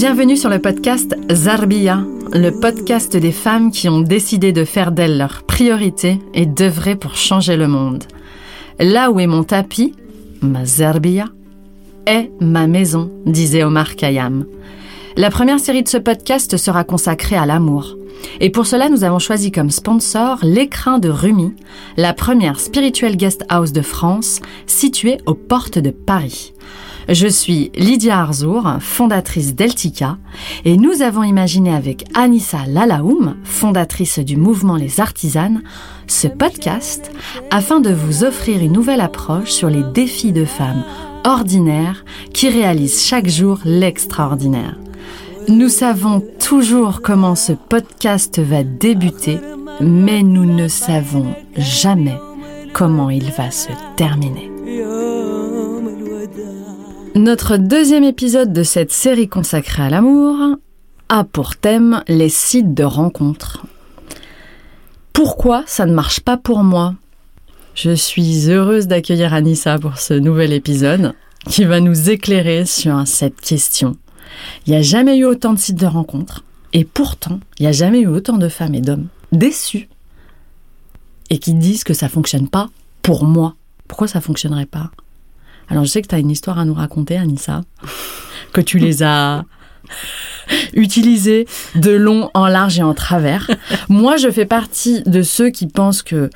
Bienvenue sur le podcast Zarbia, le podcast des femmes qui ont décidé de faire d'elles leur priorité et d'œuvrer pour changer le monde. Là où est mon tapis, ma Zarbia, est ma maison, disait Omar Khayyam. La première série de ce podcast sera consacrée à l'amour. Et pour cela, nous avons choisi comme sponsor l'écrin de Rumi, la première spirituelle guest house de France, située aux portes de Paris. Je suis Lydia Arzour, fondatrice d'Eltica, et nous avons imaginé avec Anissa Lalaoum, fondatrice du mouvement Les Artisanes, ce podcast afin de vous offrir une nouvelle approche sur les défis de femmes ordinaires qui réalisent chaque jour l'extraordinaire. Nous savons toujours comment ce podcast va débuter, mais nous ne savons jamais comment il va se terminer. Notre deuxième épisode de cette série consacrée à l'amour a pour thème les sites de rencontres. Pourquoi ça ne marche pas pour moi? Je suis heureuse d'accueillir Anissa pour ce nouvel épisode qui va nous éclairer sur cette question. Il n'y a jamais eu autant de sites de rencontres et pourtant, il n'y a jamais eu autant de femmes et d'hommes déçus et qui disent que ça fonctionne pas pour moi. Pourquoi ça fonctionnerait pas? Alors je sais que tu as une histoire à nous raconter, Anissa, que tu les as utilisées de long en large et en travers. Moi, je fais partie de ceux qui pensent que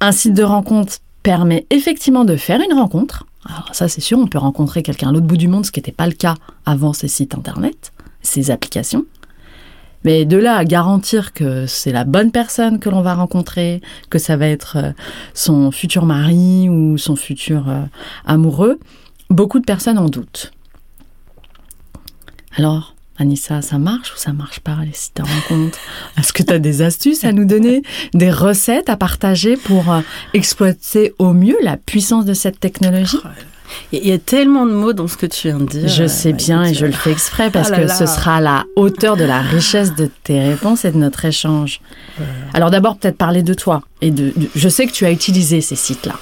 un site de rencontre permet effectivement de faire une rencontre. Alors ça, c'est sûr, on peut rencontrer quelqu'un à l'autre bout du monde, ce qui n'était pas le cas avant ces sites internet, ces applications. Mais de là à garantir que c'est la bonne personne que l'on va rencontrer, que ça va être euh, son futur mari ou son futur euh, amoureux, beaucoup de personnes en doutent. Alors, Anissa, ça marche ou ça marche pas les sites de rencontres? Est-ce que tu as des astuces à nous donner, des recettes à partager pour euh, exploiter au mieux la puissance de cette technologie? Il y a tellement de mots dans ce que tu viens de dire. Je sais bien et je le fais exprès parce ah que ce sera la hauteur de la richesse de tes réponses et de notre échange. Alors d'abord peut-être parler de toi et de, je sais que tu as utilisé ces sites-là.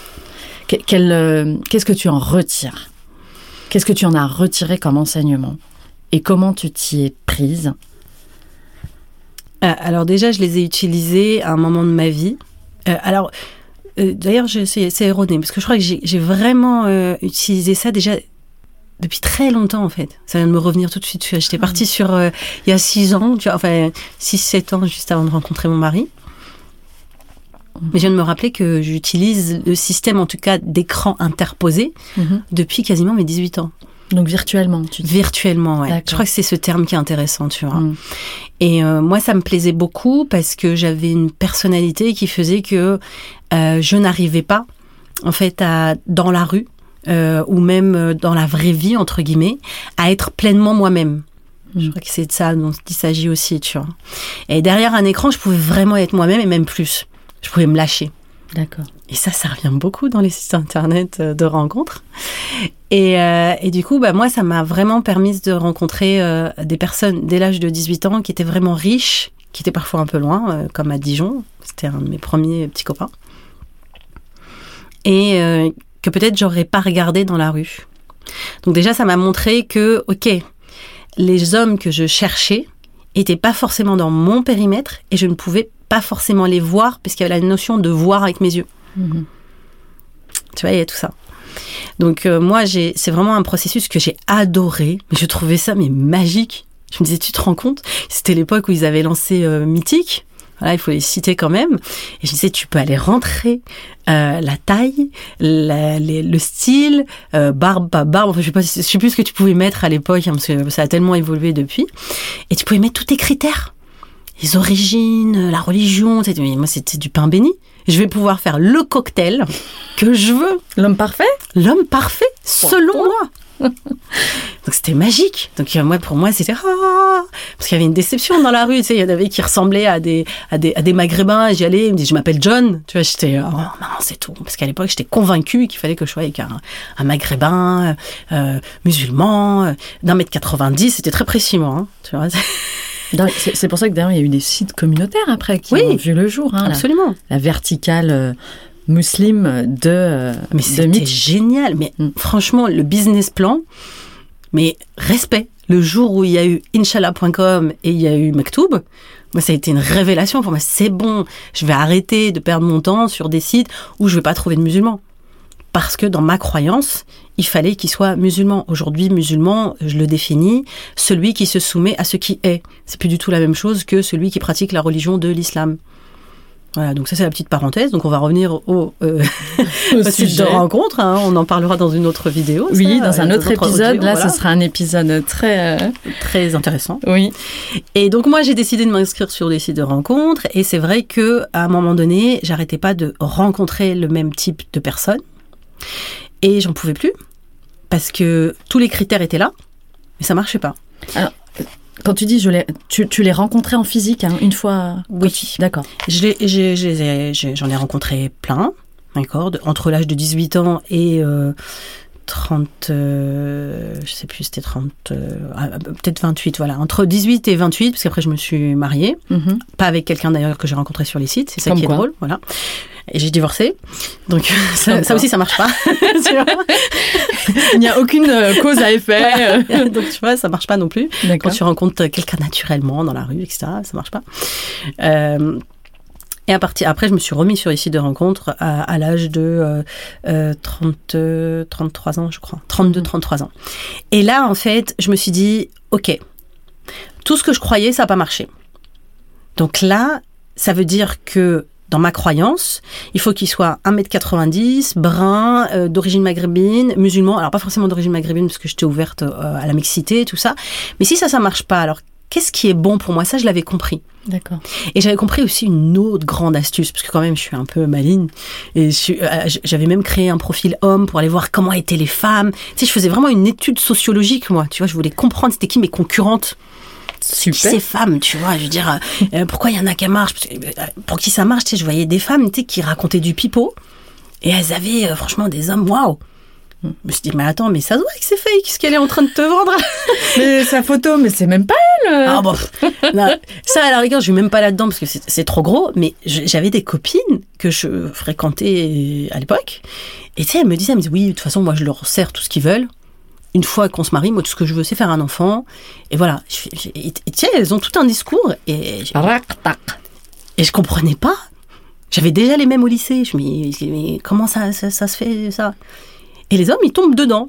Euh, qu'est-ce que tu en retires? Qu'est-ce que tu en as retiré comme enseignement? Et comment tu t'y es prise? Euh, Alors déjà, je les ai utilisés à un moment de ma vie. Euh, alors, euh, d'ailleurs, c'est erroné, parce que je crois que j'ai vraiment euh, utilisé ça déjà depuis très longtemps, en fait. Ça vient de me revenir tout de suite. J'étais partie sur, euh, il y a six ans, tu vois, enfin, six, sept ans, juste avant de rencontrer mon mari. Mais je viens de me rappeler que j'utilise le système, en tout cas, d'écran interposé mhm. depuis quasiment mes 18 ans. Donc virtuellement, tu dis. Virtuellement, ouais. Je crois que c'est ce terme qui est intéressant, tu vois. Mm. Et euh, moi, ça me plaisait beaucoup parce que j'avais une personnalité qui faisait que euh, je n'arrivais pas, en fait, à, dans la rue euh, ou même dans la vraie vie, entre guillemets, à être pleinement moi-même. Je mm. crois que c'est de ça dont il s'agit aussi, tu vois. Et derrière un écran, je pouvais vraiment être moi-même et même plus. Je pouvais me lâcher. D'accord. Et ça, ça revient beaucoup dans les sites internet euh, de rencontres. Et, euh, et du coup, bah, moi, ça m'a vraiment permis de rencontrer euh, des personnes dès l'âge de 18 ans qui étaient vraiment riches, qui étaient parfois un peu loin, comme à Dijon. C'était un de mes premiers petits copains. Et que peut-être j'aurais pas regardé dans la rue. Donc déjà, ça m'a montré que, ok, les hommes que je cherchais étaient pas forcément dans mon périmètre et je ne pouvais pas forcément les voir parce qu'il y avait la notion de voir avec mes yeux. Mhm. Tu vois, il y a tout ça. Donc euh, moi, c'est vraiment un processus que j'ai adoré. Mais je trouvais ça mais magique. Je me disais, tu te rends compte? C'était l'époque où ils avaient lancé euh, Mythique. Voilà, il faut les citer quand même. Et je disais, tu peux aller rentrer euh, la taille, le style, barbe, pas barbe. je sais pas, je sais plus ce que tu pouvais mettre à l'époque, hein, parce que ça a tellement évolué depuis. Et tu pouvais mettre tous tes critères les origines, la religion. Moi, c'était du pain béni. Je vais pouvoir faire le cocktail que je veux. L'homme parfait? L'homme parfait, selon moi. Donc c'était magique. Donc moi, pour moi, c'était ah, parce qu'il y avait une déception dans la rue. Tu sais, il y en avait qui ressemblaient à des à des, à des maghrébins. J'y allais, ils me disaient je m'appelle John. Tu vois, j'étais oh non c'est tout. Parce qu'à l'époque, j'étais convaincue qu'il fallait que je sois avec un, un maghrébin euh, musulman euh, d'un mètre 90. C'était très précis moi. Hein, tu vois. C'est pour ça que d'ailleurs il y a eu des sites communautaires après qui ont vu le jour. Hein, absolument. La, verticale euh, musulmane de. Euh, mais c'était génial. Mais mm. franchement, le business plan. Mais respect. le jour où il y a eu inshallah.com et il y a eu Maktoub, moi, ça a été une révélation pour moi. C'est bon, je vais arrêter de perdre mon temps sur des sites où je vais pas trouver de musulmans. Parce que dans ma croyance, il fallait qu'il soit musulman. Aujourd'hui, musulman, je le définis, celui qui se soumet à ce qui est. C'est plus du tout la même chose que celui qui pratique la religion de l'islam. Voilà, donc ça c'est la petite parenthèse. Donc on va revenir au, euh, Au site de rencontre. hein. On en parlera dans une autre vidéo. Oui, ça, dans un euh, autre notre épisode. Là, voilà. ce sera un épisode très. euh, très intéressant. Oui. Et donc moi j'ai décidé de m'inscrire sur des sites de rencontres et c'est vrai que à un moment donné j'arrêtais pas de rencontrer le même type de personnes et j'en pouvais plus parce que tous les critères étaient là mais ça marchait pas. Quand tu dis je l'ai, tu, tu les rencontrais en physique hein, une fois. Oui. D'accord. Je ai- j'ai- J'en ai, rencontré plein, d'accord, entre l'âge de 18 ans et euh, 30, euh, je sais plus, c'était 30, euh, ah, peut-être 28, voilà, entre 18 et 28, parce qu'après je me suis mariée, Mhm. pas avec quelqu'un d'ailleurs que j'ai rencontré sur les sites, c'est ça Comme qui quoi. est drôle, voilà. Et j'ai divorcé, donc ça, aussi ça marche pas. Il n'y a aucune euh, cause à effet. euh. donc tu vois, ça marche pas non plus. Quand tu rencontres quelqu'un naturellement dans la rue, etc., ça marche pas. Euh, et à partir, après, je me suis remis sur les sites de rencontres à, à l'âge de euh, euh, 30, euh, 33 ans, je crois. 32, 33 ans. Et là, en fait, je me suis dit, OK, tout ce que je croyais, ça n'a pas marché. Donc là, ça veut dire que dans ma croyance, il faut qu'il soit 1m90, brun, euh, d'origine maghrébine, musulman. Alors pas forcément d'origine maghrébine parce que j'étais ouverte euh, à la mixité, tout ça. Mais si ça, ça marche pas, alors qu'est-ce qui est bon pour moi? Ça, je l'avais compris. D'accord. Et j'avais compris aussi une autre grande astuce, parce que quand même, je suis un peu maligne. Et euh, j'avais même créé un profil homme pour aller voir comment étaient les femmes. Tu sais, je faisais vraiment une étude sociologique, moi. Tu vois, je voulais comprendre c'était qui mes concurrentes qui Super. ces femmes, tu vois, je veux dire, euh, euh, pourquoi il y en a qui marchent? Parce que, euh, Pour qui ça marche, tu sais, je voyais des femmes, tu sais, qui racontaient du pipeau, et elles avaient, euh, franchement, des hommes, waouh Je me suis dit, mais attends, mais ça se voit que c'est fake, ce qu'elle est en train de te vendre Mais sa photo, mais c'est même pas elle. Ah bon, non, ça à la rigueur, je vais même pas là-dedans parce que c'est trop gros, mais j'avais des copines que je fréquentais à l'époque, et tu sais, elles me disaient, elles me disaient, oui, de toute façon, moi je leur sers tout ce qu'ils veulent. Une fois qu'on se marie, moi tout ce que je veux, c'est faire un enfant. Et voilà. Et sais, elles ont tout un discours, et. Et je comprenais pas. J'avais déjà les mêmes au lycée. Je me dis, mais comment ça, ça, ça se fait, ça? Et les hommes, ils tombent dedans.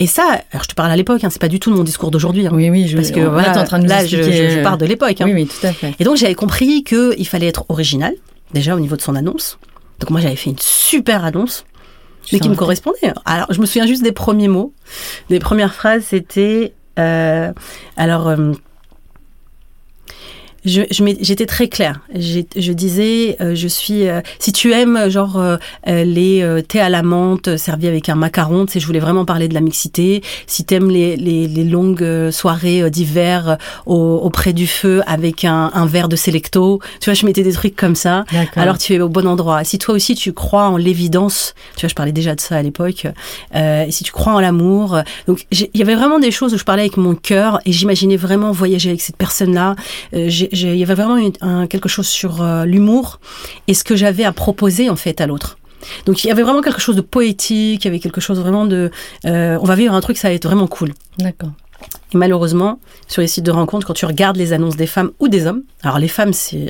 Et ça, alors je te parle à l'époque, hein, c'est pas du tout mon discours d'aujourd'hui. hein. Oui, oui, je, parce que voilà, en train de nous là, je, pars de l'époque. hein. Oui, oui, tout à fait. Et donc, j'avais compris qu'il fallait être original, déjà au niveau de son annonce. Donc, moi, j'avais fait une super annonce, mais qui me correspondait. Alors, je me souviens juste des premiers mots. Les premières phrases, c'était. euh, alors. euh, je, j'étais très claire. Je disais, euh, je suis. euh, si tu aimes, genre euh, euh, les euh, thés à la menthe euh, servis avec un macaron, tu sais, je voulais vraiment parler de la mixité. Si tu aimes les, les, les longues soirées d'hiver au- auprès du feu avec un, un verre de Selecto, tu vois, je mettais des trucs comme ça. D'accord. Alors tu es au bon endroit. Si toi aussi tu crois en l'évidence, tu vois, je parlais déjà de ça à l'époque. Euh, et si tu crois en l'amour, donc il y avait vraiment des choses où je parlais avec mon cœur et j'imaginais vraiment voyager avec cette personne-là. J'ai- il y avait vraiment quelque chose sur euh, l'humour et ce que j'avais à proposer en fait à l'autre. Donc il y avait vraiment quelque chose de poétique, il y avait quelque chose vraiment de, euh, on va vivre un truc, ça va être vraiment cool. D'accord. Et malheureusement, sur les sites de rencontres, quand tu regardes les annonces des femmes ou des hommes, alors les femmes, c'est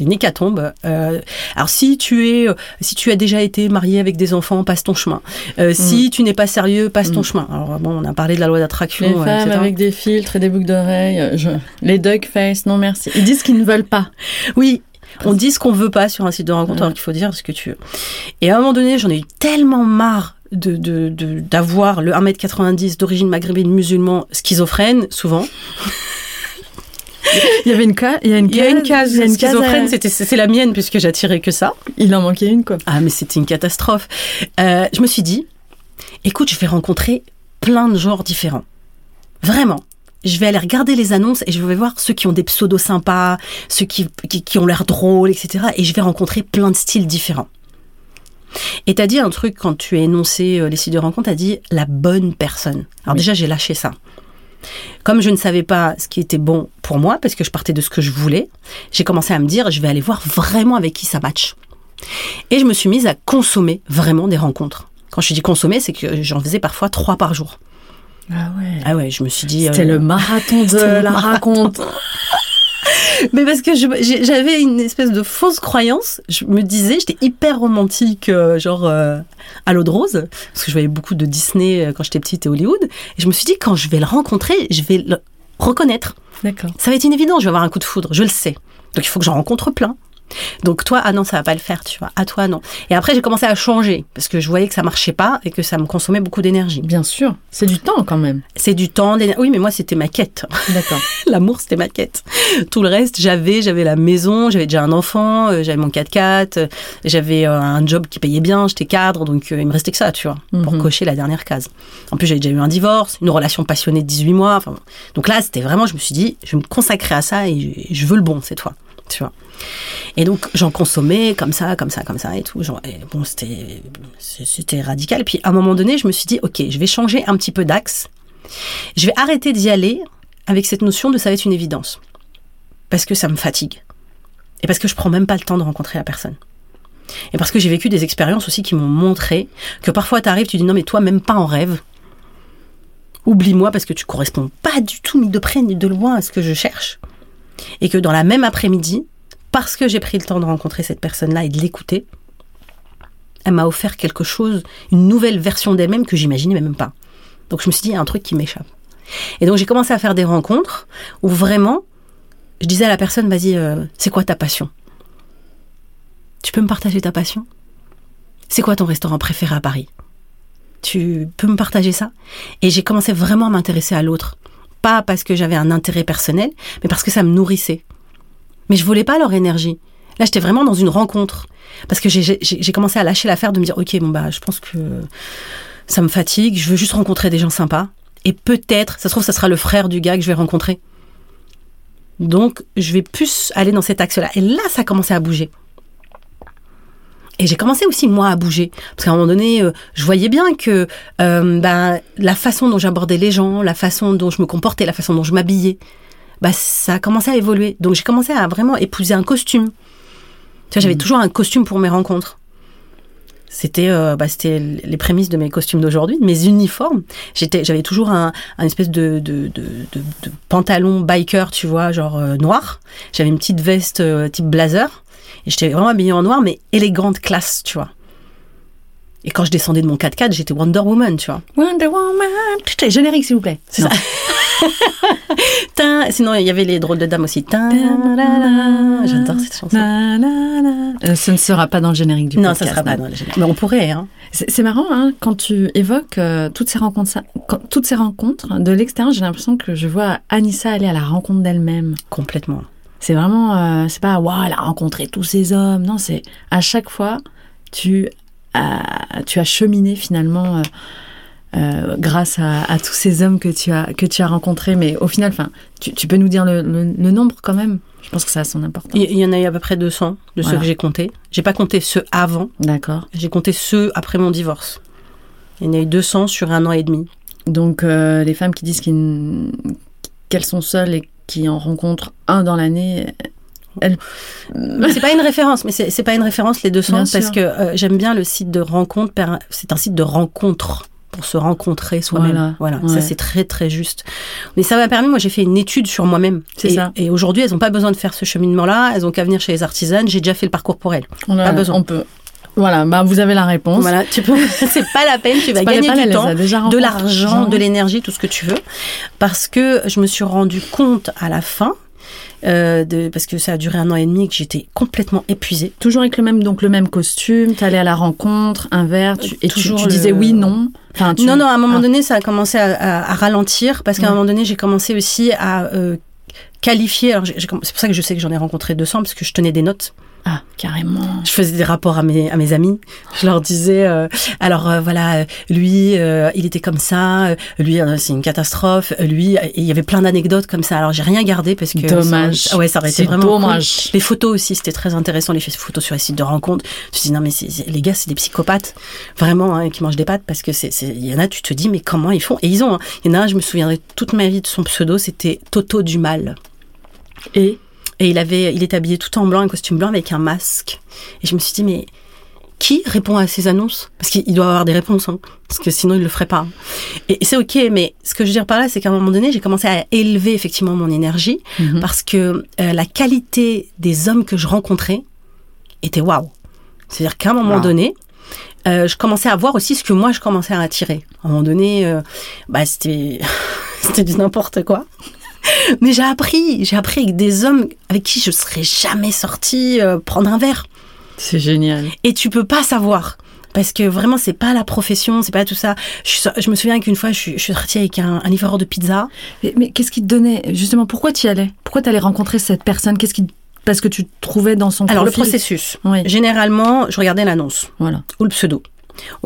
une hécatombe. Euh, alors si tu es, euh, si tu as déjà été marié avec des enfants, passe ton chemin. Euh, Si tu n'es pas sérieux, passe ton Mm. chemin. Alors bon, on a parlé de la loi d'attraction. Les femmes etc. avec des filtres et des boucles d'oreilles, je- les duck face, non merci. Ils disent qu'ils ne veulent pas. Oui. On dit ce qu'on veut pas sur un site de rencontre, alors qu'il faut dire ce que tu veux. Et à un moment donné, j'en ai eu tellement marre de de- de- d'avoir le 1m90 d'origine maghrébine musulman schizophrène, souvent. Il y avait une case. Il y a une Il y a une case il une schizophrène, à- c'est la mienne puisque j'attirais que ça. Il en manquait une quoi. Ah, mais c'était une catastrophe. Euh, je me suis dit, écoute, je vais rencontrer plein de genres différents. Vraiment. Je vais aller regarder les annonces et je vais voir ceux qui ont des pseudos sympas, ceux qui, qui, qui ont l'air drôles, etc. Et je vais rencontrer plein de styles différents. Et t'as dit un truc quand tu as énoncé euh, les sites de rencontre, t'as dit la bonne personne. Alors Oui. déjà, j'ai lâché ça. Comme je ne savais pas ce qui était bon pour moi, parce que je partais de ce que je voulais, j'ai commencé à me dire, je vais aller voir vraiment avec qui ça match. Et je me suis mise à consommer vraiment des rencontres. Quand je dis consommer, c'est que j'en faisais parfois trois par jour. Ah ouais. Ah ouais, je me suis dit. C'était euh, le marathon de la marathon. raconte. Mais parce que j'avais une espèce de fausse croyance. Je me disais, j'étais hyper romantique, euh, genre euh, à l'eau de rose, parce que je voyais beaucoup de Disney euh, quand j'étais petite et Hollywood. Et je me suis dit, quand je vais le rencontrer, je vais le reconnaître. D'accord. Ça va être une évidence, je vais avoir un coup de foudre, je le sais. Donc il faut que j'en rencontre plein. Donc toi, ah non, ça va pas le faire, tu vois. À toi, non. Et après, j'ai commencé à changer, parce que je voyais que ça marchait pas et que ça me consommait beaucoup d'énergie. Bien sûr. C'est du temps quand même. C'est du temps. Oui, mais moi, c'était ma quête. D'accord. L'amour, c'était ma quête. Tout le reste, j'avais, j'avais la maison, j'avais déjà un enfant, euh, j'avais mon 4x4, euh, j'avais euh, un job qui payait bien, j'étais cadre, donc il me restait que ça, tu vois, pour Mhm. cocher la dernière case. En plus, j'avais déjà eu un divorce, une relation passionnée de 18 mois. Enfin, donc là, c'était vraiment, je me suis dit, je vais me consacrer à ça et je veux le bon cette fois, Et donc, j'en consommais comme ça, comme ça, comme ça et tout. Bon, c'était, c'était radical. Puis, à un moment donné, je me suis dit, ok, je vais changer un petit peu d'axe. Je vais arrêter d'y aller avec cette notion de ça va être une évidence. Parce que ça me fatigue. Et parce que je prends même pas le temps de rencontrer la personne. Et parce que j'ai vécu des expériences aussi qui m'ont montré que parfois tu arrives, tu dis non mais toi même pas en rêve. Oublie-moi parce que tu corresponds pas du tout ni de près ni de loin à ce que je cherche. Et que dans la même après-midi, parce que j'ai pris le temps de rencontrer cette personne-là et de l'écouter, elle m'a offert quelque chose, une nouvelle version d'elle-même que j'imaginais même pas. Donc je me suis dit, il y a un truc qui m'échappe. Et donc j'ai commencé à faire des rencontres où vraiment, je disais à la personne, vas-y, euh, c'est quoi ta passion? Tu peux me partager ta passion? C'est quoi ton restaurant préféré à Paris? Tu peux me partager ça? Et j'ai commencé vraiment à m'intéresser à l'autre. Pas parce que j'avais un intérêt personnel, mais parce que ça me nourrissait. Mais je voulais pas leur énergie. Là, j'étais vraiment dans une rencontre. Parce que j'ai- commencé à lâcher l'affaire de me dire, ok, bon bah, je pense que ça me fatigue, je veux juste rencontrer des gens sympas. Et peut-être, ça se trouve, ça sera le frère du gars que je vais rencontrer. Donc, je vais plus aller dans cet axe-là. Et là, ça a commencé à bouger. Et j'ai commencé aussi, moi, à bouger. Parce qu'à un moment donné, euh, je voyais bien que euh, ben, la façon dont j'abordais les gens, la façon dont je me comportais, la façon dont je m'habillais, bah, ça a commencé à évoluer. Donc, j'ai commencé à vraiment épouser un costume. Tu vois, j'avais toujours un costume pour mes rencontres. C'était euh, bah, c'était les prémices de mes costumes d'aujourd'hui, de mes uniformes. J'étais, j'avais toujours un, un espèce de, de, de, de- de pantalon biker, tu vois, genre euh, noir. J'avais une petite veste type blazer. Et j'étais vraiment habillée en noir, mais élégante, classe, tu vois. Et quand je descendais de mon 4x4, j'étais Wonder Woman, tu vois. Wonder Woman. Générique, s'il vous plaît. C'est ça. Sinon, il y avait les drôles de dames aussi. J'adore cette chanson. Euh, ce ne sera pas dans le générique du Non, podcast. ça sera pas dans les génériques. Mais on pourrait, hein. C'est marrant, hein, quand tu évoques euh, toutes ces rencontres, quand- toutes ces rencontres de l'extérieur, j'ai l'impression que je vois Anissa aller à la rencontre d'elle-même. Complètement. C'est vraiment, euh, c'est pas, waouh, elle a rencontré tous ces hommes. Non, c'est à chaque fois, tu as, tu as cheminé finalement euh, euh, grâce à, à tous ces hommes que tu as, que tu as rencontrés. Mais au final, enfin, tu, tu peux nous dire le, le- le nombre quand même? Je pense que ça a son importance. Il y en a eu à peu près 200 de ceux que j'ai comptés. J'ai pas compté ceux avant, D'accord. j'ai compté ceux après mon divorce. Il y en a eu 200 sur un an et demi. Donc, euh, les femmes qui disent qu'elles sont seules et qui en rencontrent un dans l'année. C'est pas une référence, mais c'est pas une référence les 200 Bien parce que euh, j'aime bien le site de rencontre. C'est un site de rencontre pour se rencontrer soi-même. Voilà, Voilà, ça c'est très très juste. Mais ça m'a permis, moi j'ai fait une étude sur moi-même. C'est ça. Et aujourd'hui, elles n'ont pas besoin de faire ce cheminement-là. Elles ont qu'à venir chez les artisanes. J'ai déjà fait le parcours pour elles. On a- Pas besoin. On peut. Voilà, bah vous avez la réponse. Voilà, tu peux. c'est pas la peine. Tu vas gagner peine, du temps. de l'argent, de l'énergie, tout ce que tu veux, parce que je me suis rendu compte à la fin, euh, de, parce que ça a duré un an et demi, que j'étais complètement épuisée. Toujours avec le même, donc le même costume, t'allais à la rencontre, un verre, tu, et tu, Toujours tu le- disais oui, non. Enfin, tu- Non, non, à un moment Ah. donné, ça a commencé à, à- à ralentir, parce qu'à un Ouais. moment donné, j'ai commencé aussi à euh, qualifier. Alors, c'est pour ça que je sais que j'en ai rencontré 200, parce que je tenais des notes. Ah, carrément. Je faisais des rapports à mes, à mes amis. Je leur disais, euh, alors euh, voilà, euh, lui, euh, il était comme ça, lui, c'est une catastrophe, lui, il y avait plein d'anecdotes comme ça. Alors j'ai rien gardé parce que Dommage. ça, ouais, ça aurait été vraiment cool. dommage. Les photos aussi, c'était très intéressant, les photos sur les sites de rencontres. Je me suis dit, non mais les gars, c'est des psychopathes, vraiment, hein, qui mangent des pâtes parce que c'est, c'est- il y en a, tu te dis, mais comment ils font? Et ils ont, hein. il y en a un, je me souviendrai toute ma vie de son pseudo, c'était Toto du Mal. Et? Et il avait, il était habillé tout en blanc, un costume blanc avec un masque. Et je me suis dit, mais qui répond à ces annonces? Parce qu'il doit avoir des réponses, hein, parce que sinon il le ferait pas. Et, et c'est ok, mais ce que je veux dire par là, c'est qu'à un moment donné, j'ai commencé à élever effectivement mon énergie, Mhm. parce que euh, la qualité des hommes que je rencontrais était waouh. C'est-à-dire qu'à un moment Wow. donné, euh, je commençais à voir aussi ce que moi je commençais à attirer. À un moment donné, euh, bah c'était c'était du n'importe quoi. Mais j'ai appris, j'ai appris avec des hommes avec qui je serais jamais sortie euh, prendre un verre. C'est génial. Et tu peux pas savoir. Parce que vraiment, c'est pas la profession, c'est pas tout ça. Je, me souviens qu'une fois, je suis, je suis sortie avec un, un livreur de pizza. Mais, mais qu'est-ce qui te donnait Justement, pourquoi tu y allais? Pourquoi tu allais rencontrer cette personne? Qu'est-ce qui parce que tu trouvais dans son Alors, le processus. Oui. Généralement, je regardais l'annonce Voilà. ou le pseudo.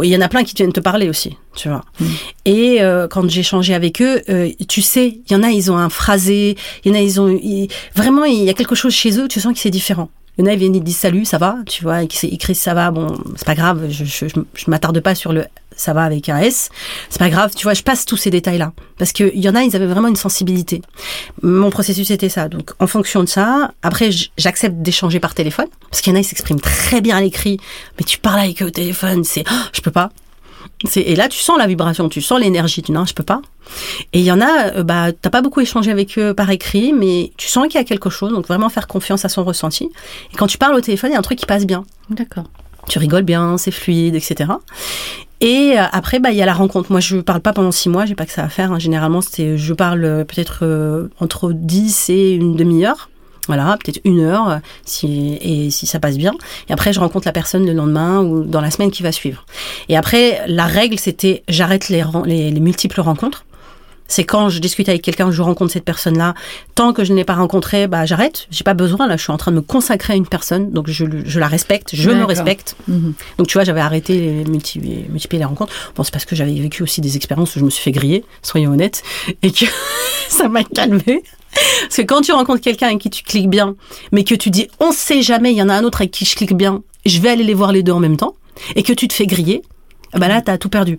Il y en a plein qui viennent te parler aussi, tu vois. Mm. Et euh, quand j'ai échangé avec eux, euh, tu sais, il y en a, ils ont un phrasé, il y en a, ils ont... ils- Vraiment, il y a quelque chose chez eux, tu sens que c'est différent. Il y en a, ils viennent, ils disent salut, ça va, tu vois, et qui écrit ça va, bon, c'est pas grave, je, je, m'attarde pas sur le ça va avec un S, c'est pas grave, tu vois, je passe tous ces détails-là. Parce qu'il y en a, ils avaient vraiment une sensibilité. Mon processus était ça. Donc, en fonction de ça, après, j'accepte d'échanger par téléphone, parce qu'il y en a, ils s'expriment très bien à l'écrit, mais tu parles avec eux au téléphone, c'est, oh, je peux pas. C'est- Et là, tu sens la vibration, tu sens l'énergie, tu dis non, je peux pas. Et il y en a, euh, bah, t'as pas beaucoup échangé avec eux par écrit, mais tu sens qu'il y a quelque chose, donc vraiment faire confiance à son ressenti. Et quand tu parles au téléphone, il y a un truc qui passe bien. D'accord. Tu rigoles bien, c'est fluide, etc. Et euh, après, bah, il y a la rencontre. Moi, je parle pas pendant six mois, j'ai pas que ça à faire. hein. Généralement, je parle euh, peut-être euh, entre 10 et une demi-heure. Voilà, peut-être une heure, euh, si, et si ça passe bien. Et après, je rencontre la personne le lendemain ou dans la semaine qui va suivre. Et après, la règle, c'était j'arrête les, ren- les, les multiples rencontres. C'est quand je discute avec quelqu'un, je rencontre cette personne-là. Tant que je ne l'ai pas rencontrée, bah, j'arrête. J'ai pas besoin. Là, je suis en train de me consacrer à une personne, donc je, la respecte, je me respecte. Mhm. Donc tu vois, j'avais arrêté les multi- multiplier les rencontres. Bon, c'est parce que j'avais vécu aussi des expériences où je me suis fait griller, soyons honnêtes, et que ça m'a calmé. Parce que quand tu rencontres quelqu'un avec qui tu cliques bien, mais que tu dis on sait jamais, il y en a un autre avec qui je clique bien, je vais aller les voir les deux en même temps, et que tu te fais griller, bah là t'as tout perdu.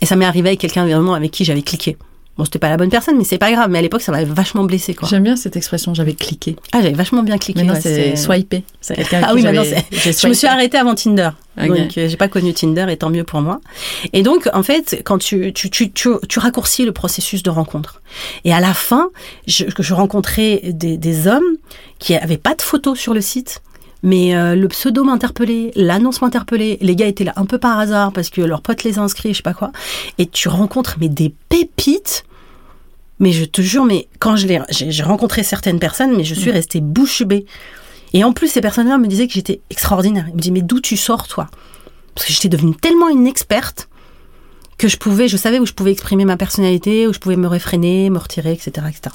Et ça m'est arrivé avec quelqu'un vraiment avec qui j'avais cliqué. Bon, c'était pas la bonne personne, mais c'est pas grave. Mais à l'époque, ça m'avait vachement blessé, quoi. J'aime bien cette expression, j'avais cliqué. Ah, j'avais vachement bien cliqué. Maintenant, ouais, c'est swipé. Ah oui, maintenant, Je me suis arrêtée avant Tinder. Donc, euh, j'ai pas connu Tinder et tant mieux pour moi. Et donc, en fait, quand tu, tu, tu, tu, tu raccourcis le processus de rencontre. Et à la fin, je, que je rencontrais des, des hommes qui avaient pas de photos sur le site. Mais euh, le pseudo m'interpellait, l'annonce m'interpellait. Les gars étaient là un peu par hasard parce que leurs potes les a inscrits, je sais pas quoi. Et tu rencontres mais des pépites. Mais je te jure, mais quand je j'ai rencontré certaines personnes, mais je suis restée bouche bée. Et en plus, ces personnes-là me disaient que j'étais extraordinaire. Ils me disaient, mais d'où tu sors, toi? Parce que j'étais devenue tellement une experte que je pouvais, je savais où je pouvais exprimer ma personnalité, où je pouvais me réfréner, me retirer, etc. etc.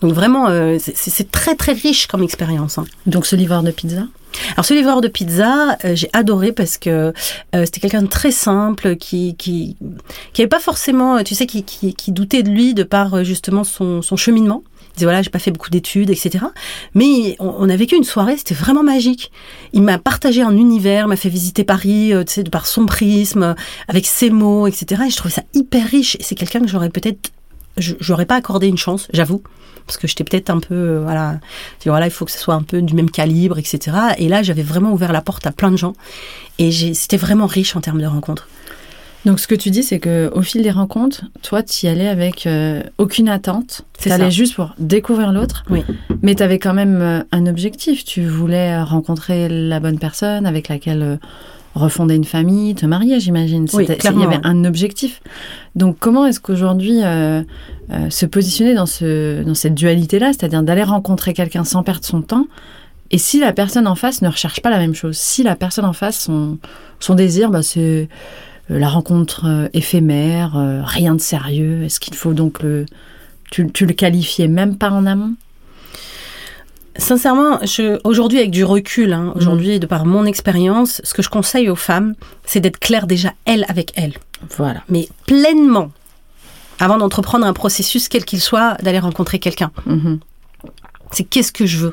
Donc vraiment, euh, c'est- très très riche comme expérience. hein. Donc ce livreur de pizza Alors ce livreur de pizza, euh, j'ai adoré parce que euh, c'était quelqu'un de très simple qui qui qui avait pas forcément, tu sais, qui, qui, qui doutait de lui de par justement son, son cheminement. Il disait voilà, j'ai pas fait beaucoup d'études, etc. Mais on, on a vécu une soirée, c'était vraiment magique. Il m'a partagé un univers, m'a fait visiter Paris, euh, tu sais, de par son prisme, avec ses mots, etc. Et je trouvais ça hyper riche. Et c'est quelqu'un que j'aurais peut-être, j'aurais pas accordé une chance, j'avoue parce que j'étais peut-être un peu euh, voilà voilà il faut que ce soit un peu du même calibre etc et là j'avais vraiment ouvert la porte à plein de gens et c'était vraiment riche en termes de rencontres Donc ce que tu dis, c'est que au fil des rencontres, toi, tu y allais avec euh, aucune attente. C'est Tu allais ça. juste pour découvrir l'autre. Oui. Mais tu avais quand même euh, un objectif. Tu voulais rencontrer la bonne personne avec laquelle euh, refonder une famille, te marier, j'imagine. Oui, Il y avait un objectif. Donc comment est-ce qu'aujourd'hui euh, euh, se positionner dans, ce, dans cette dualité-là, c'est-à-dire d'aller rencontrer quelqu'un sans perdre son temps et si la personne en face ne recherche pas la même chose, si la personne en face, son, son désir, bah, c'est euh, la rencontre éphémère, rien de sérieux, est-ce qu'il faut donc le... Tu, tu le qualifiais même pas en amont? Sincèrement aujourd'hui avec du recul hein, aujourd'hui de par mon expérience ce que je conseille aux femmes c'est d'être claire déjà elle avec elle Voilà. mais pleinement avant d'entreprendre un processus quel qu'il soit d'aller rencontrer quelqu'un Mhm. c'est qu'est-ce que je veux.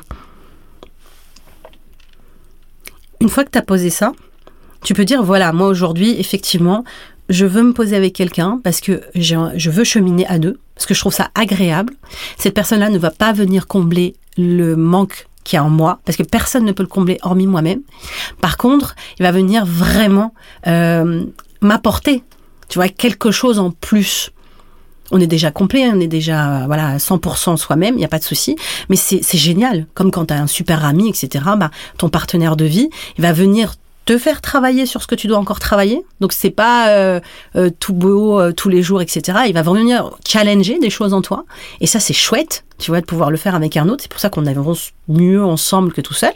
Une fois que tu as posé ça, tu peux dire voilà, moi aujourd'hui, effectivement, je veux me poser avec quelqu'un parce que je veux cheminer à deux, parce que je trouve ça agréable. Cette personne-là ne va pas venir combler le manque qui est en moi, parce que personne ne peut le combler hormis moi-même. Par contre, il va venir vraiment euh, m'apporter, tu vois, quelque chose en plus. On est déjà complet, on est déjà voilà à 100% soi-même, il n'y a pas de souci. Mais c'est génial, comme quand tu as un super ami, etc. Bah, ton partenaire de vie, il va venir te faire travailler sur ce que tu dois encore travailler. Donc c'est pas euh, euh, tout beau euh, tous les jours, etc. Il va venir challenger des choses en toi. Et ça c'est chouette, tu vois, de pouvoir le faire avec un autre. C'est pour ça qu'on avance mieux ensemble que tout seul.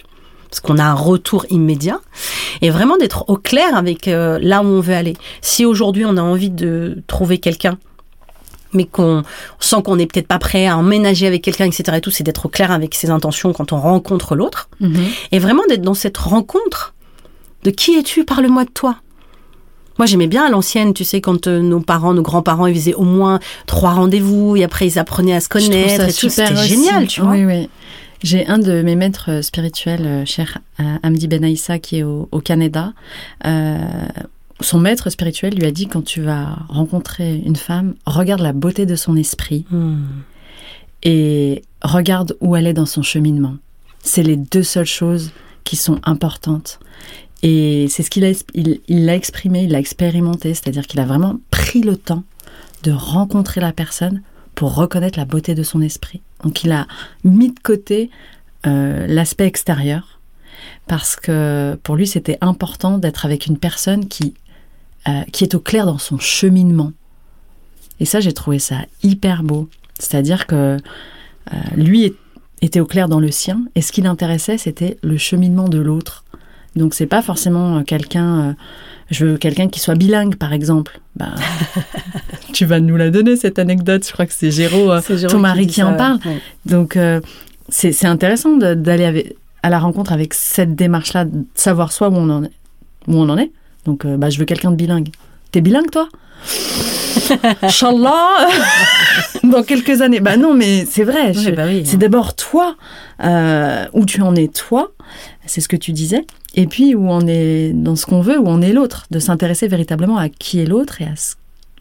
Parce qu'on a un retour immédiat. Et vraiment d'être au clair avec là où on veut aller. Si aujourd'hui on a envie de trouver quelqu'un mais qu'on sent qu'on n'est peut-être pas prêt à emménager avec quelqu'un, etc. Et tout, c'est d'être au clair avec ses intentions quand on rencontre l'autre. Mm-hmm. Et vraiment d'être dans cette rencontre de qui es-tu? Parle-moi de toi. Moi, j'aimais bien à l'ancienne, tu sais, quand euh, nos parents, nos grands-parents, ils faisaient au moins trois rendez-vous et après ils apprenaient à se connaître. C'était génial, tu vois. Oui, oui. J'ai un de mes maîtres spirituels, euh, cher euh, Amdi Benaïssa, qui est au, Canada. son maître spirituel lui a dit quand tu vas rencontrer une femme, regarde la beauté de son esprit hmm. et regarde où elle est dans son cheminement. C'est les deux seules choses qui sont importantes. Et c'est ce qu'il a, il, exprimé, il l'a expérimenté, c'est-à-dire qu'il a vraiment pris le temps de rencontrer la personne pour reconnaître la beauté de son esprit. Donc il a mis de côté euh, l'aspect extérieur parce que pour lui c'était important d'être avec une personne qui, euh, qui est au clair dans son cheminement. Et ça j'ai trouvé ça hyper beau. C'est-à-dire que euh, lui était au clair dans le sien et ce qui l'intéressait c'était le cheminement de l'autre donc c'est pas forcément euh, quelqu'un. Euh, je veux quelqu'un qui soit bilingue, par exemple. Bah, tu vas nous la donner cette anecdote. Je crois que c'est Géraud, euh, ton mari, qui, en parle. Donc c'est intéressant d'aller à la rencontre avec cette démarche-là, de savoir soi où on en est. Où on en est. Donc bah, je veux quelqu'un de bilingue. T'es bilingue toi? Inch'Allah Dans quelques années. Bah non, mais c'est vrai. Bah c'est d'abord toi, où tu en es toi. C'est ce que tu disais et puis où on est dans ce qu'on veut, où on est l'autre, de s'intéresser véritablement à qui est l'autre et à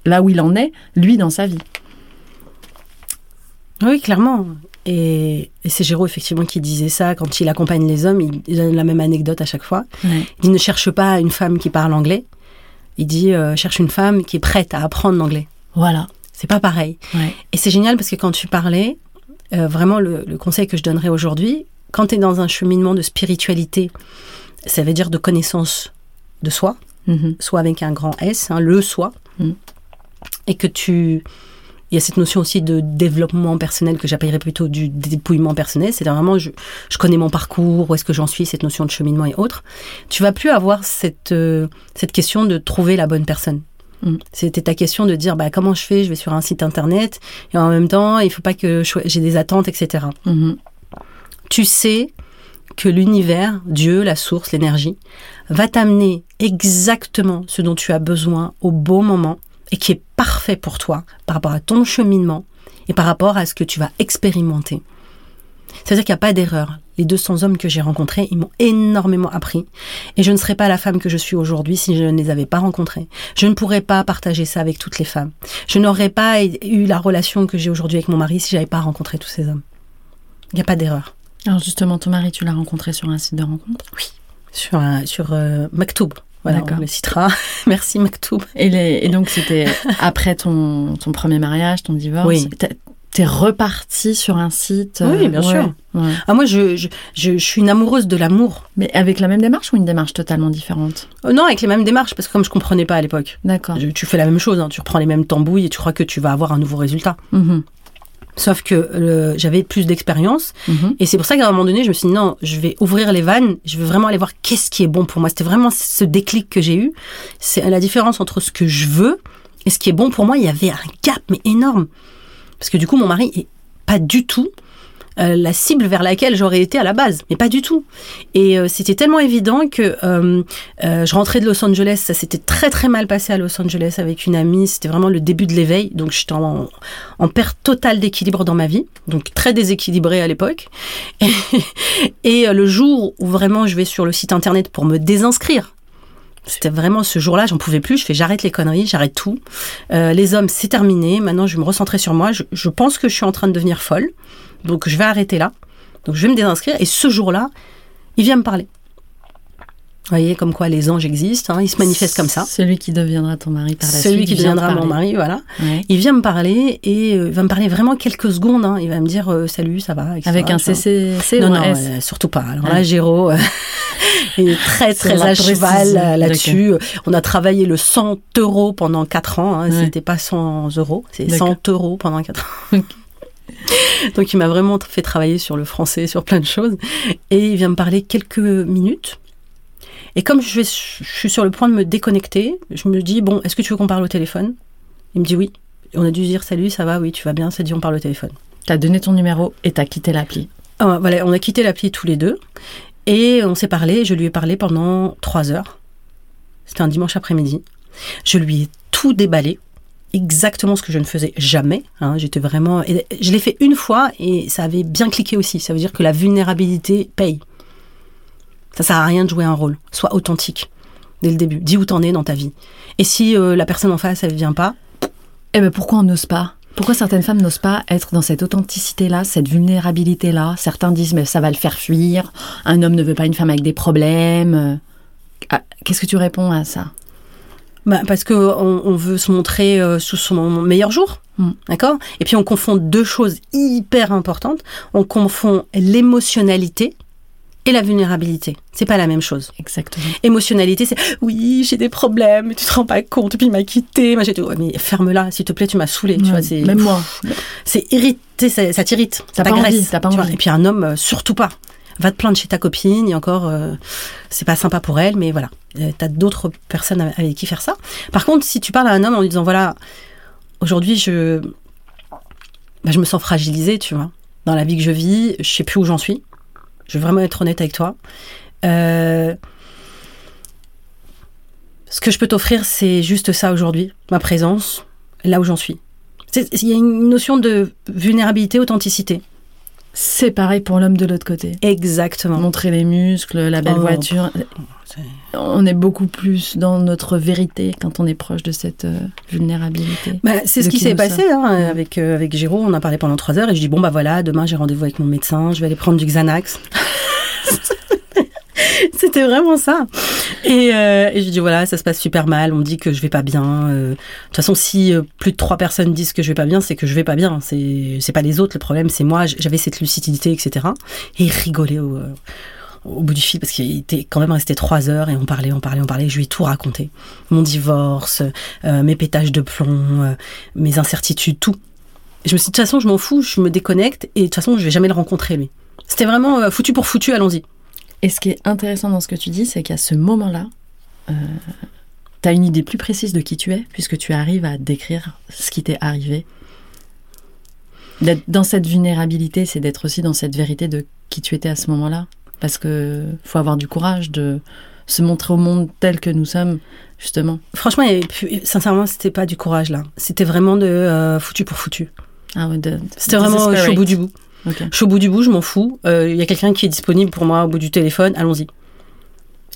là où il en est, lui, dans sa vie. Oui, clairement. Et, c'est Géraud, effectivement, qui disait ça quand il accompagne les hommes. Il, donne la même anecdote à chaque fois. Il ne cherche pas une femme qui parle anglais. Il dit euh, cherche une femme qui est prête à apprendre l'anglais. Voilà. C'est pas pareil. Et c'est génial parce que quand tu parlais, euh, vraiment, le, le, conseil que je donnerais aujourd'hui, quand tu es dans un cheminement de spiritualité, ça veut dire de connaissance de soi, mhm. soit avec un grand S, hein, le soi, mhm. et que tu... Il y a cette notion aussi de développement personnel que j'appellerais plutôt du dépouillement personnel. C'est vraiment, je, je, connais mon parcours, où est-ce que j'en suis, cette notion de cheminement et autres. Tu vas plus avoir cette, euh, cette question de trouver la bonne personne. Mhm. C'était ta question de dire bah, comment je fais, je vais sur un site internet et en même temps il faut pas que j'ai des attentes, etc. Tu sais que l'univers, Dieu, la source, l'énergie, va t'amener exactement ce dont tu as besoin au bon moment et qui est parfait pour toi par rapport à ton cheminement et par rapport à ce que tu vas expérimenter. C'est-à-dire qu'il n'y a pas d'erreur. Les 200 hommes que j'ai rencontrés, ils m'ont énormément appris. Et je ne serais pas la femme que je suis aujourd'hui si je ne les avais pas rencontrés. Je ne pourrais pas partager ça avec toutes les femmes. Je n'aurais pas eu la relation que j'ai aujourd'hui avec mon mari si j'avais pas rencontré tous ces hommes. Il n'y a pas d'erreur. Alors justement, ton mari, tu l'as rencontré sur un site de rencontre? Oui, sur, un, sur euh, Maktoub. Voilà, on le citera. Merci Maktoub. Et, et donc c'était après ton, ton premier mariage, ton divorce? Oui. T'es reparti sur un site Oui, bien euh, sûr. Ah, moi, je, je, je, suis une amoureuse de l'amour. Mais avec la même démarche ou une démarche totalement différente? Euh, Non, avec les mêmes démarches, parce que comme je comprenais pas à l'époque. D'accord. Tu fais la même chose, hein. tu reprends les mêmes tambouilles et tu crois que tu vas avoir un nouveau résultat. Mm Sauf que j'avais plus d'expérience. Mhm. Et c'est pour ça qu'à un moment donné, je me suis dit, non, je vais ouvrir les vannes, je vais vraiment aller voir qu'est-ce qui est bon pour moi. C'était vraiment ce déclic que j'ai eu. C'est la différence entre ce que je veux et ce qui est bon pour moi. Il y avait un gap, mais énorme. Parce que du coup, mon mari est pas du tout euh, la cible vers laquelle j'aurais été à la base, mais pas du tout. Et euh, c'était tellement évident que euh, je rentrais de Los Angeles, ça s'était très très mal passé à Los Angeles avec une amie, c'était vraiment le début de l'éveil, donc j'étais en, perte totale d'équilibre dans ma vie, donc très déséquilibrée à l'époque. Et, le jour où vraiment je vais sur le site internet pour me désinscrire, c'était vraiment ce jour-là, j'en pouvais plus. Je fais j'arrête les conneries, j'arrête tout. les hommes, c'est terminé. Maintenant, je vais me recentrer sur moi. je, pense que je suis en train de devenir folle. Donc je vais arrêter là. Donc je vais me désinscrire et ce jour-là, il vient me parler. Vous voyez, comme quoi les anges existent, hein, ils se manifestent comme ça. Celui qui deviendra ton mari par la suite. Celui qui deviendra mon mari, voilà. Ouais. Il vient me parler et euh, il va me parler vraiment quelques secondes. hein. Il va me dire euh, salut, ça va etc., Avec un. CCC Non, ou non, un S euh, surtout pas. Alors là, Géraud il est très, très à cheval là-dessus. On a travaillé le 100 euros pendant 4 ans. Hein. Ouais. C'était pas 100 euros, c'est D'accord. 100 euros pendant 4 ans. Donc il m'a vraiment fait travailler sur le français, sur plein de choses. Et il vient me parler quelques minutes. Et comme je, vais, je suis sur le point de me déconnecter, je me dis, bon, est-ce que tu veux qu'on parle au téléphone? Il me dit oui. Et on a dû dire, salut, ça va, oui, tu vas bien, c'est dit, on parle au téléphone. T'as donné ton numéro et t'as quitté l'appli. Ah, voilà, on a quitté l'appli tous les deux et on s'est parlé. Je lui ai parlé pendant trois heures. C'était un dimanche après-midi. Je lui ai tout déballé, exactement ce que je ne faisais jamais. hein. J'étais vraiment. je l'ai fait une fois et ça avait bien cliqué aussi. Ça veut dire que la vulnérabilité paye. Ça sert à rien de jouer un rôle. Sois authentique dès le début. Dis où t'en es dans ta vie. Et si euh, la personne en face elle vient pas, Eh ben pourquoi on n'ose pas? Pourquoi certaines femmes n'osent pas être dans cette authenticité-là, cette vulnérabilité-là? Certains disent mais ça va le faire fuir. Un homme ne veut pas une femme avec des problèmes. Ah, Qu'est-ce que tu réponds à ça? Bah, parce que on, on veut se montrer euh, sous son meilleur jour, Mm. d'accord? Et puis on confond deux choses hyper importantes. On confond l'émotionnalité et la vulnérabilité. C'est pas la même chose. Exactement. Émotionnalité, c'est oui, j'ai des problèmes, tu te rends pas compte, puis il m'a quitté. Moi, j'étais, ouais, mais ferme-la, s'il te plaît, tu m'as saoulé. tu vois, c'est Même moi. c'est irrité, ça, t'irrite, ça t'agresse. Et puis un homme, euh, surtout pas. Va te plaindre chez ta copine, et encore, euh, c'est pas sympa pour elle, mais voilà. Euh, T'as d'autres personnes avec qui faire ça. Par contre, si tu parles à un homme en lui disant, voilà, aujourd'hui, je, bah, je me sens fragilisée, tu vois, dans la vie que je vis, je sais plus où j'en suis. Je vais vraiment être honnête avec toi. Euh, ce que je peux t'offrir, c'est juste ça aujourd'hui, ma présence, là où j'en suis. Il y a une notion de vulnérabilité, authenticité. C'est pareil pour l'homme de l'autre côté. Exactement. Montrer les muscles, la belle Oh. voiture. On est beaucoup plus dans notre vérité quand on est proche de cette euh, vulnérabilité. Bah, c'est ce qui qui s'est passé hein, avec, euh, avec Géraud. On a parlé pendant trois heures et je dis bon bah voilà, demain j'ai rendez-vous avec mon médecin, je vais aller prendre du Xanax. C'était vraiment ça. Et, euh, et je dis voilà, ça se passe super mal. On dit que je vais pas bien. euh. de toute façon, si euh, plus de trois personnes disent que je vais pas bien, c'est que je vais pas bien. C'est c'est pas les autres. Le problème, c'est moi. J'avais cette lucidité, etc. Et il rigolait au, euh, au bout du fil parce qu'il était quand même resté trois heures et on parlait, on parlait, on parlait. Je lui ai tout raconté. Mon divorce, euh, mes pétages de plomb, euh, mes incertitudes, tout. Je me suis dit, de toute façon, je m'en fous, je me déconnecte et de toute façon, je vais jamais le rencontrer, lui. C'était vraiment foutu pour foutu, allons-y. Et ce qui est intéressant dans ce que tu dis, c'est qu'à ce moment-là, euh, tu as une idée plus précise de qui tu es, puisque tu arrives à décrire ce qui t'est arrivé. D'être dans cette vulnérabilité, c'est d'être aussi dans cette vérité de qui tu étais à ce moment-là. Parce que faut avoir du courage de se montrer au monde tel que nous sommes, justement. Franchement, avait plus- sincèrement, c'était pas du courage, là. C'était vraiment de euh, foutu pour foutu. Ah ouais, C'était vraiment, euh, je suis au bout du bout. Je suis au bout du bout, je m'en fous. Euh, Il y a quelqu'un qui est disponible pour moi au bout du téléphone, allons-y.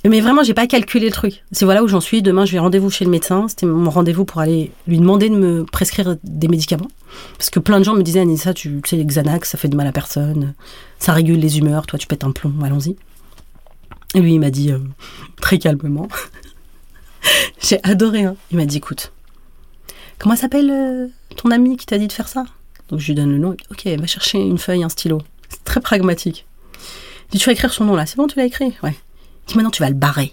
Mais vraiment, j'ai pas calculé le truc. C'est voilà où j'en suis. Demain, je vais rendez-vous chez le médecin. C'était mon rendez-vous pour aller lui demander de me prescrire des médicaments. Parce que plein de gens me disaient, Anissa, tu sais, les Xanax, ça fait de mal à personne. Ça régule les humeurs. Toi, tu pètes un plomb. Allons-y. Et lui, il m'a dit, euh, très calmement. j'ai adoré. Hein. Il m'a dit, écoute, comment s'appelle euh, ton ami qui t'a dit de faire ça? Donc, je lui donne le nom. Ok, va chercher une feuille, un stylo. C'est très pragmatique. Dit, tu vas écrire son nom là. C'est bon, tu l'as écrit? Ouais. Il dit, maintenant, tu vas le barrer.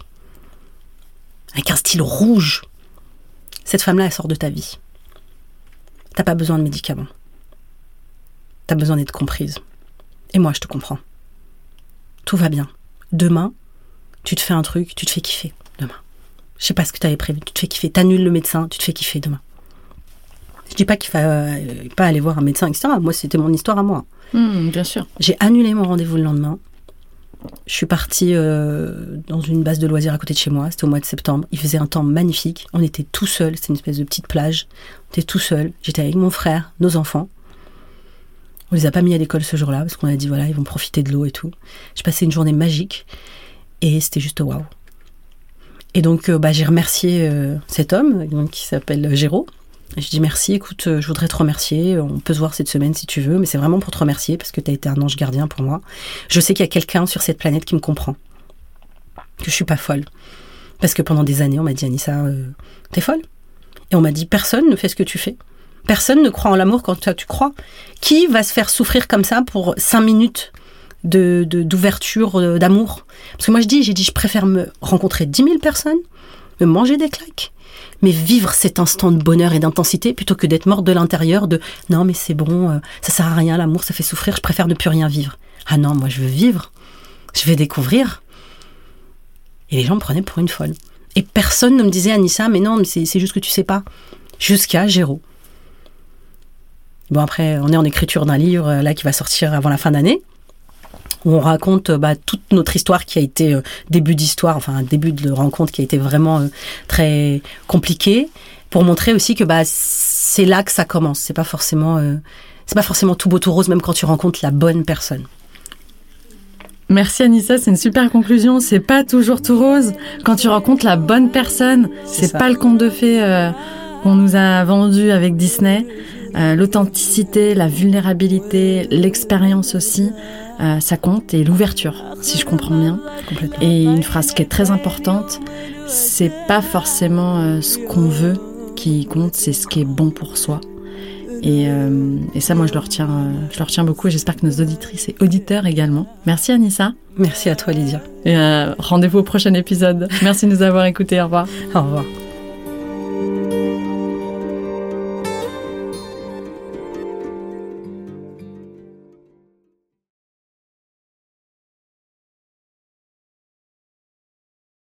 Avec un stylo rouge. Cette femme-là, elle sort de ta vie. T'as pas besoin de médicaments. T'as besoin d'être comprise. Et moi, je te comprends. Tout va bien. Demain, tu te fais un truc, tu te fais kiffer. Demain. Je sais pas ce que tu avais prévu. Tu te fais kiffer. T'annules le médecin, tu te fais kiffer demain. Je dis pas qu'il faut euh, pas aller voir un médecin, etc. Moi, c'était mon histoire à moi. Hmm, bien sûr. J'ai annulé mon rendez-vous le lendemain. Je suis partie euh, dans une base de loisirs à côté de chez moi. C'était au mois de septembre. Il faisait un temps magnifique. On était tout seuls. C'était une espèce de petite plage. On était tout seuls. J'étais avec mon frère, nos enfants. On les a pas mis à l'école ce jour-là parce qu'on a dit voilà, ils vont profiter de l'eau et tout. J'ai passé une journée magique et c'était juste waouh. Et donc, euh, bah, j'ai remercié euh, cet homme donc, qui s'appelle Géraud je dis merci, écoute, euh, je voudrais te remercier. On peut se voir cette semaine si tu veux, mais c'est vraiment pour te remercier parce que tu as été un ange gardien pour moi. Je sais qu'il y a quelqu'un sur cette planète qui me comprend. Que je suis pas folle. Parce que pendant des années, on m'a dit, Anissa, euh, t'es folle. Et on m'a dit, personne ne fait ce que tu fais. Personne ne croit en l'amour quand toi tu crois. Qui va se faire souffrir comme ça pour cinq minutes de d'ouverture, euh, d'amour? Parce que moi je dis, j'ai dit, je préfère me rencontrer dix mille personnes, me manger des claques, mais vivre cet instant de bonheur et d'intensité plutôt que d'être morte de l'intérieur de non mais c'est bon, euh, ça sert à rien, l'amour ça fait souffrir, je préfère ne plus rien vivre. Ah non, moi je veux vivre, je vais découvrir. Et les gens me prenaient pour une folle. Et personne ne me disait Anissa, mais non, mais c'est juste que tu sais pas. Jusqu'à Géraud. Bon après, on est en écriture d'un livre euh, là qui va sortir avant la fin d'année où on raconte euh, bah, toute notre histoire qui a été euh, début d'histoire, enfin un début de rencontre qui a été vraiment euh, très compliqué, pour montrer aussi que bah, c'est là que ça commence. C'est pas forcément, c'est pas forcément tout beau tout rose, même quand tu rencontres la bonne personne. Merci Anissa, c'est une super conclusion. C'est pas toujours tout rose. Quand tu rencontres la bonne personne, c'est pas le conte de fées qu'on nous a vendu avec Disney. L'authenticité, la vulnérabilité, l'expérience aussi. Euh, ça compte, et l'ouverture, si je comprends bien. Et une phrase qui est très importante, c'est pas forcément euh, ce qu'on veut qui compte, c'est ce qui est bon pour soi. Et, euh, et ça, moi, je le retiens, je le retiens beaucoup. J'espère que nos auditrices et auditeurs également. Merci Anissa. Merci à toi Lydia. Et rendez-vous au prochain épisode. Merci de nous avoir écoutés. Au revoir. Au revoir.